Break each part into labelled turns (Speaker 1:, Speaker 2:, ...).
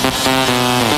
Speaker 1: They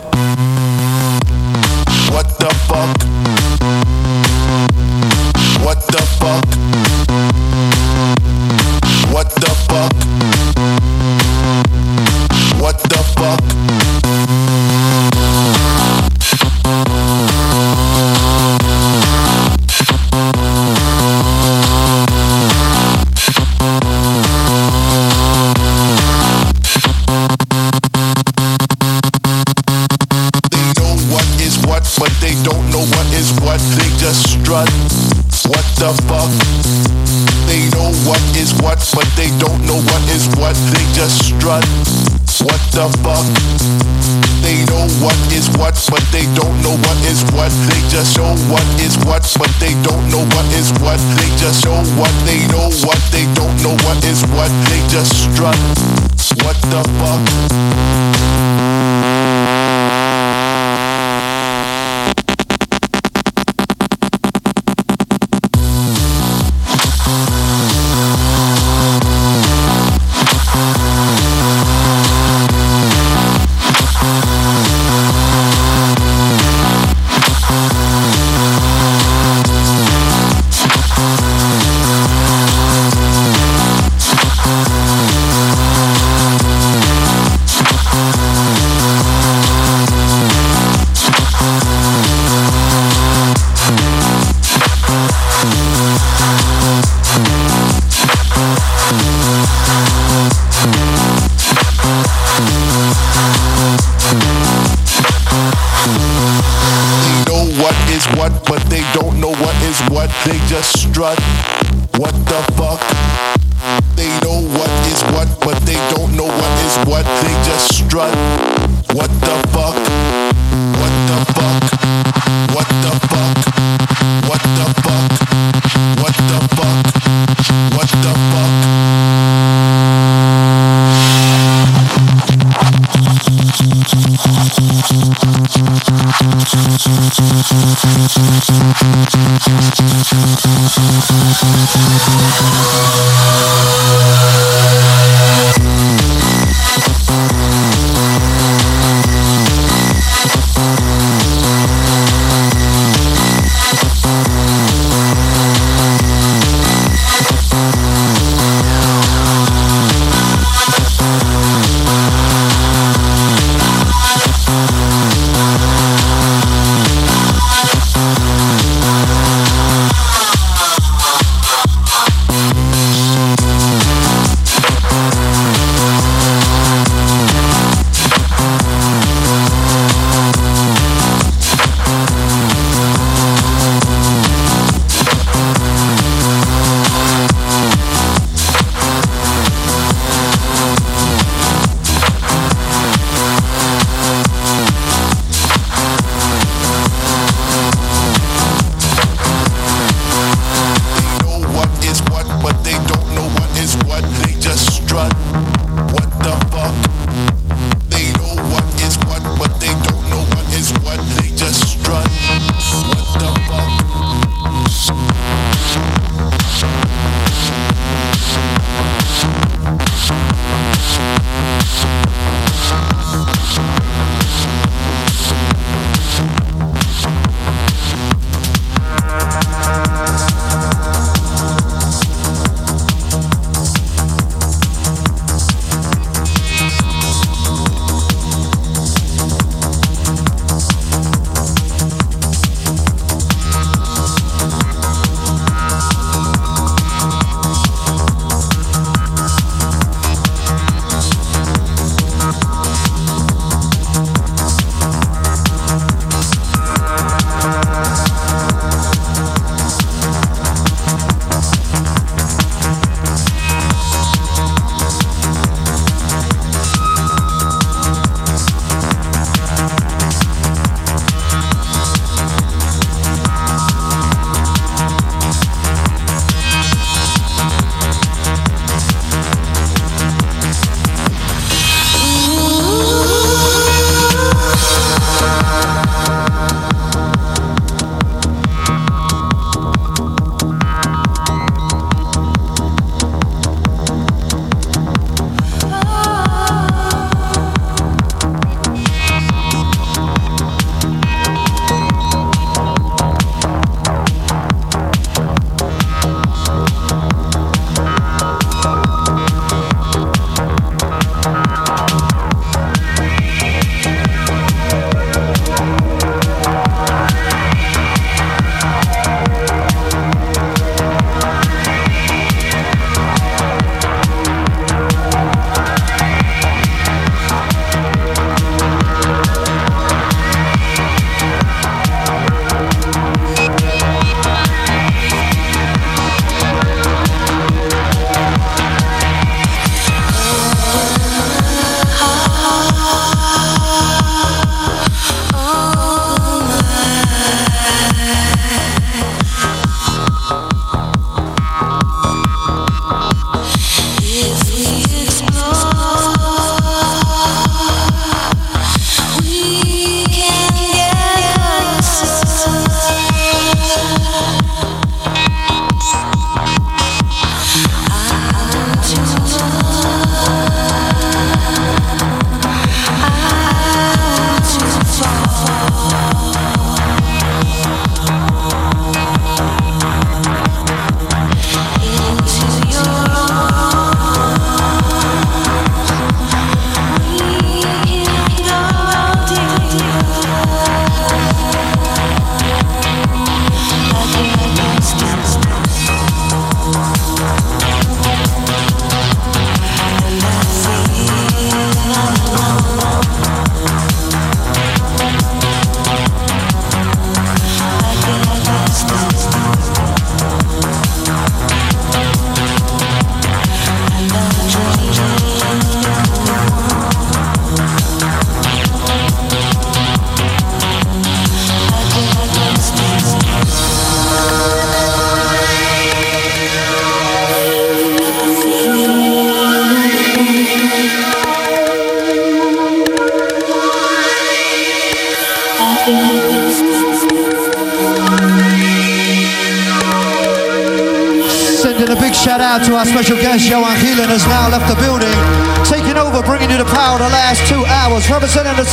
Speaker 1: What. They
Speaker 2: guest, Johan has now left the building. Taking over, bringing you the power the last two hours. Representing the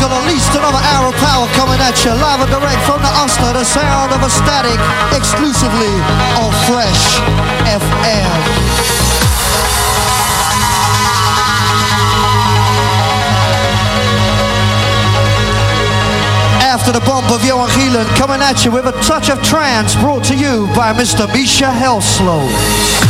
Speaker 2: got at least another hour of power coming at you. Live and direct from the Oscar, the sound of Astatic, exclusively on Fresh FM. after the bump of Johan Gielen coming at you with a touch of trance brought to you by Mr. Misja Helsloot.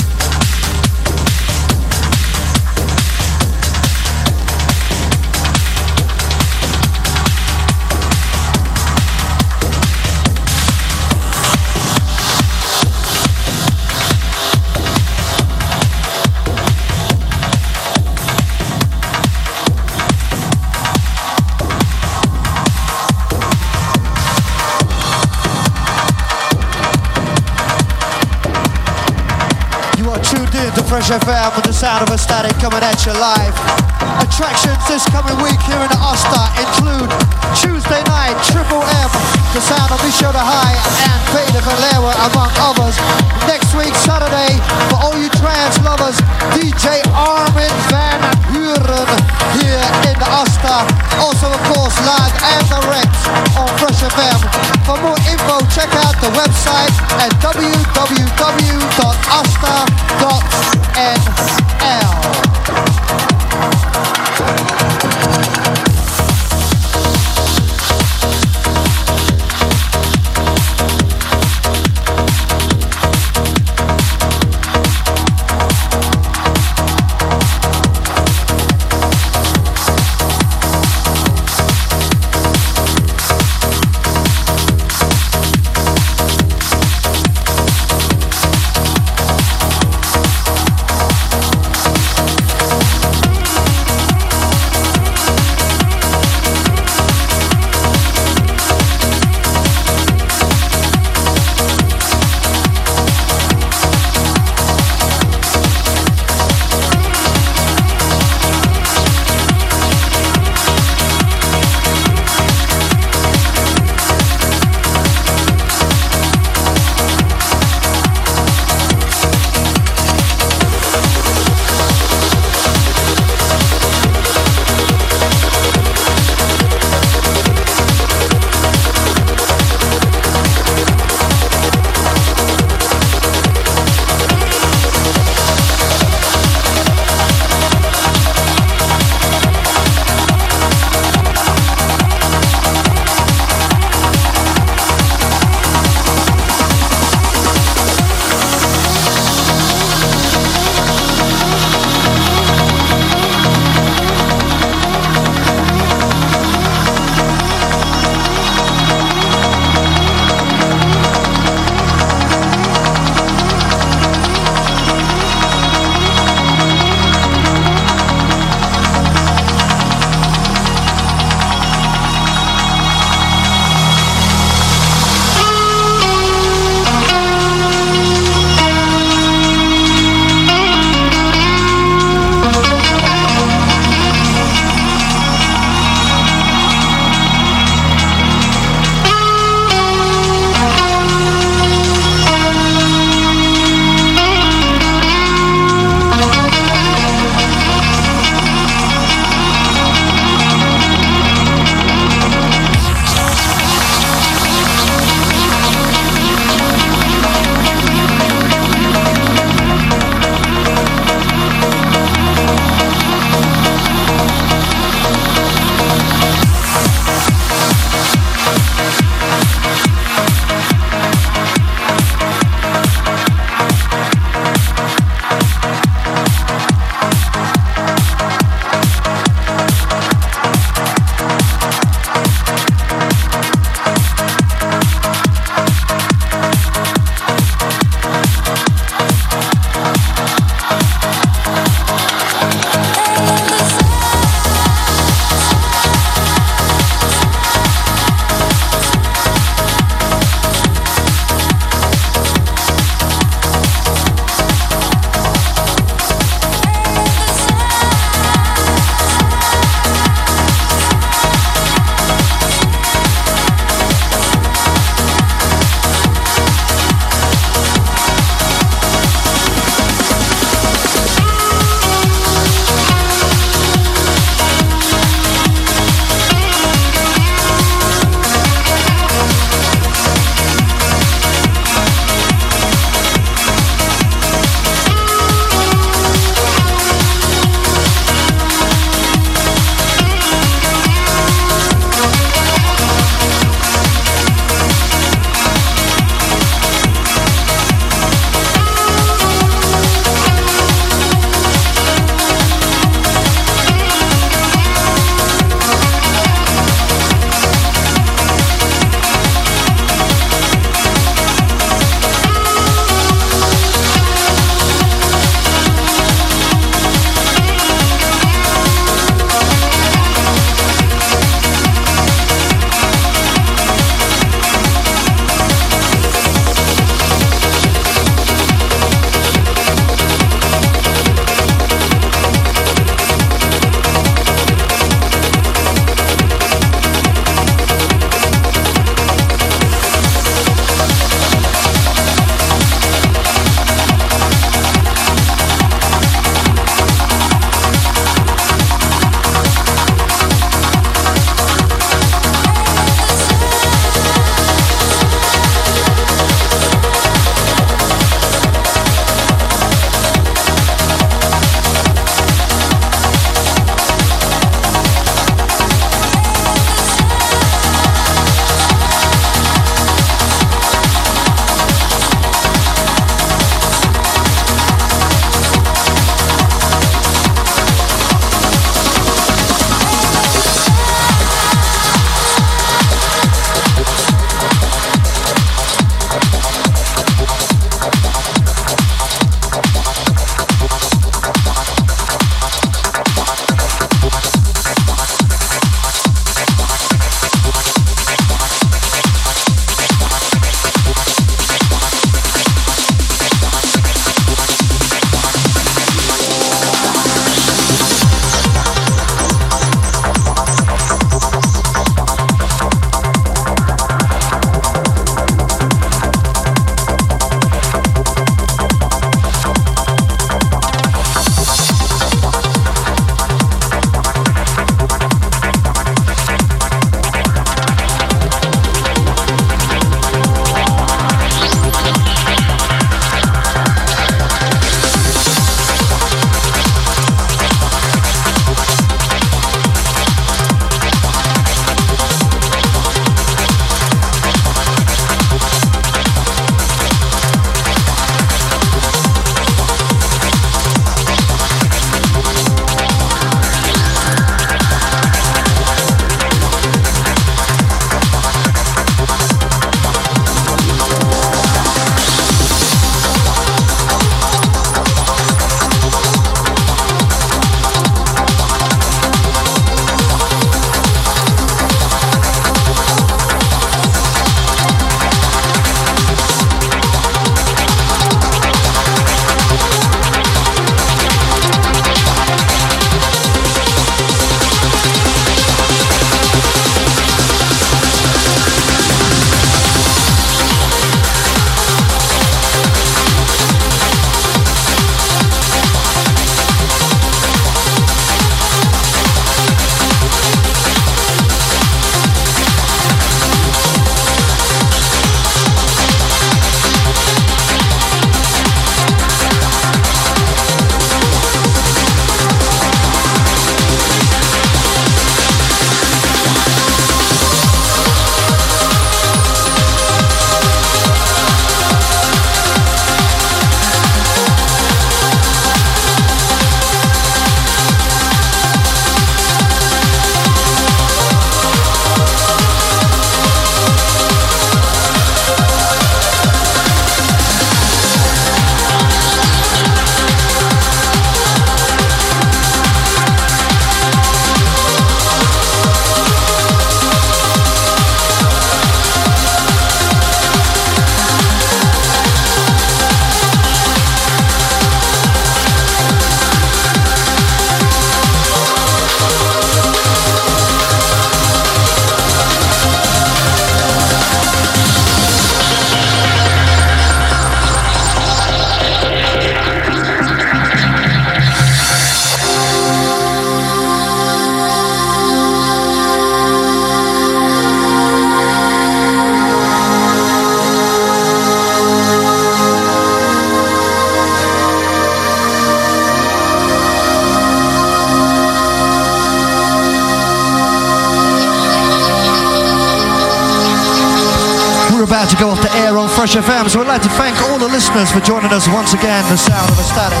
Speaker 3: To
Speaker 2: go off the air on Fresh FM. So I'd like to thank all the listeners for joining us once again, the sound of Astatic.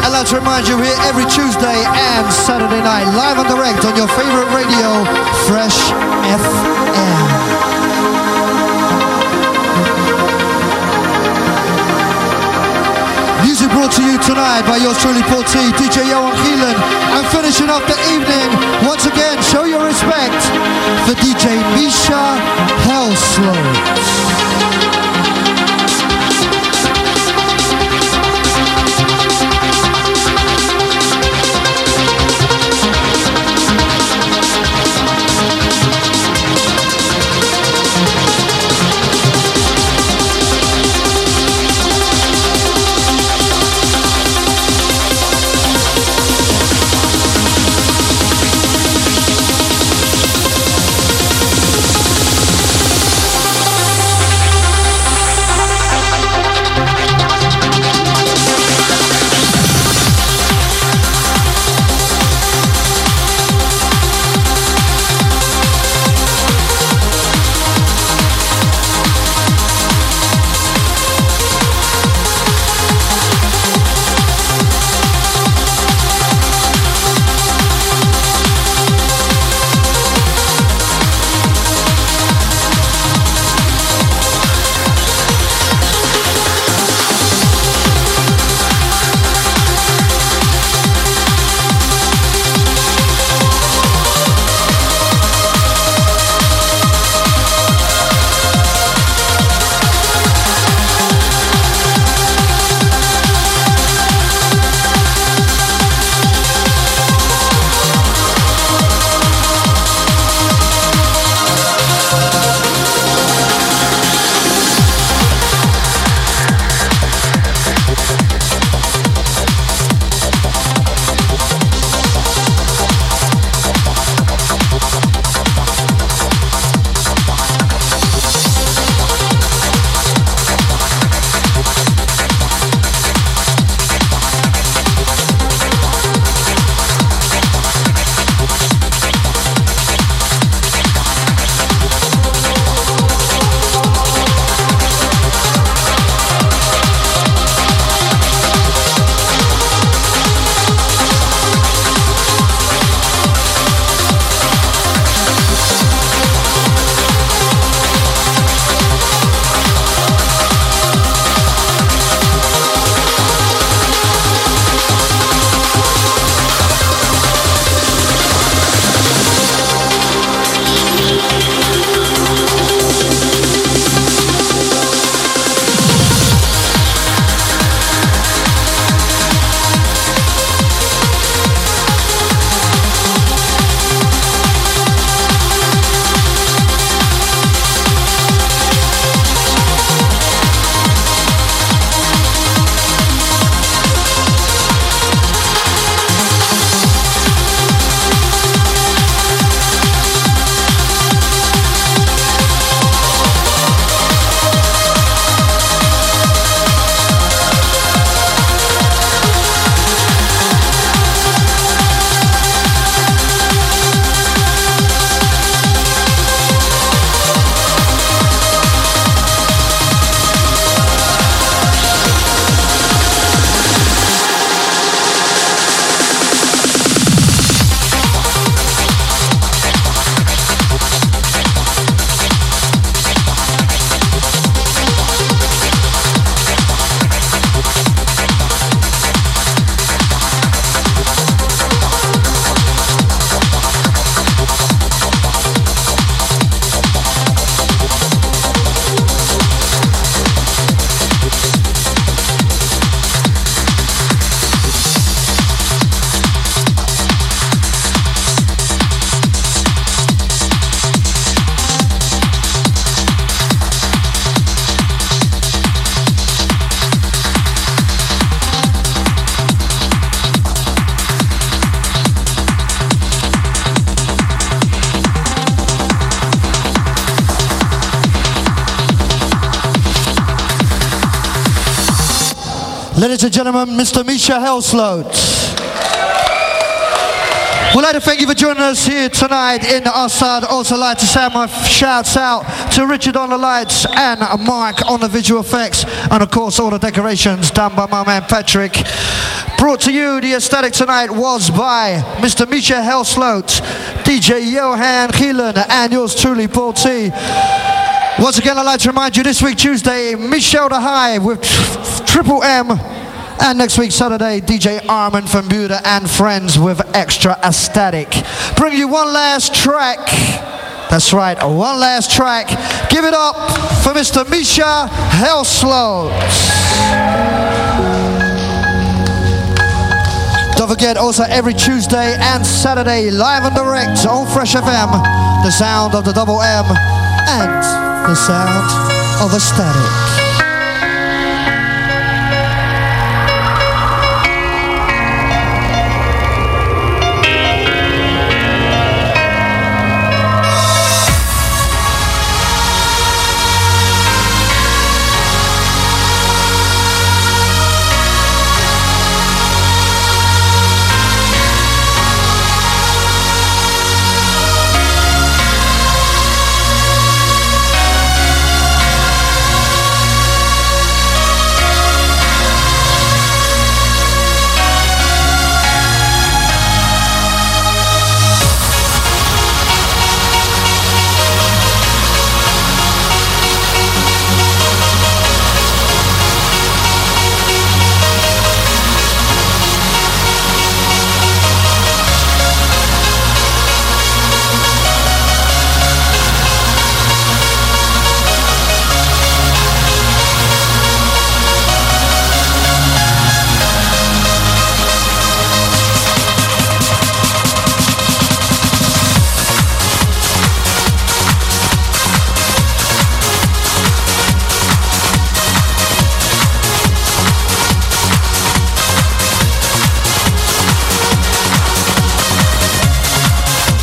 Speaker 2: I'd like to remind you we're here every Tuesday and Saturday night, live and direct on your favorite radio, Fresh FM. Music brought to you tonight by yours truly, Paul T, DJ Johan and finishing off the evening, once again, show your respect for DJ Misja Helsloot. Ladies and gentlemen, Mr. Misja Helsloot. We'd like to thank you for joining us here tonight in Asta. Also like to send my shouts out to Richard on the lights and Mike on the visual effects. And of course all the decorations done by my man Patrick. Brought to you, the Astatic tonight was by Mr. Misja Helsloot, DJ Johan Gielen and yours truly Paul T. Once again, I'd like to remind you this week, Tuesday, Michel de Hey with Triple M. And next week, Saturday, DJ Armin van Buuren and Friends with Extra Astatic. Bring you one last track. That's right, one last track. Give it up for Mr. Misja Helsloot. Don't forget, also every Tuesday and Saturday, live and direct on Fresh FM, the sound of the double M and the sound of Astatic.